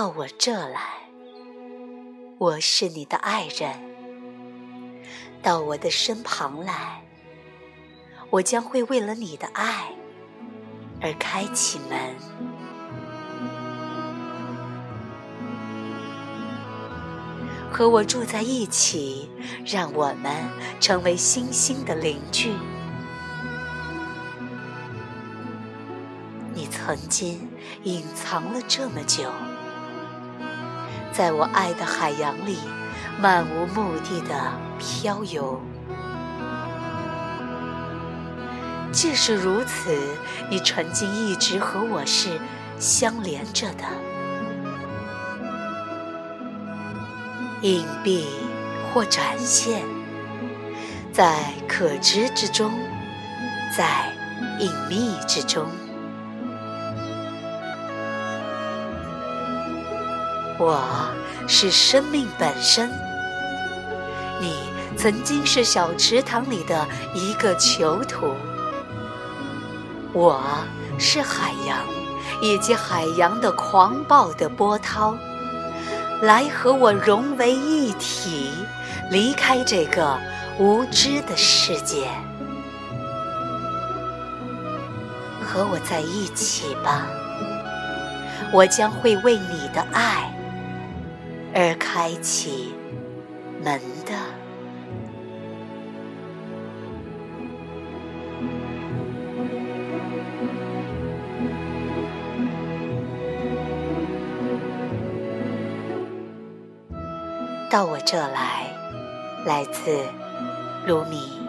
到我这来，我是你的爱人，到我的身旁来，我将会为了你的爱而开启门，和我住在一起，让我们成为星星的邻居。你曾经隐藏了这么久。在我爱的海洋里，漫无目的的漂游。即使如此，你曾经一直和我是相连着的。隐蔽或展现，在可知之中，在隐秘之中。我是生命本身，你曾经是小池塘里的一个囚徒。我是海洋，以及海洋的狂暴的波涛，来和我融为一体，离开这个无知的世界，和我在一起吧，我将会为你的爱。而开启门的，到我这来，来自卢米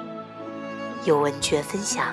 有文觉分享。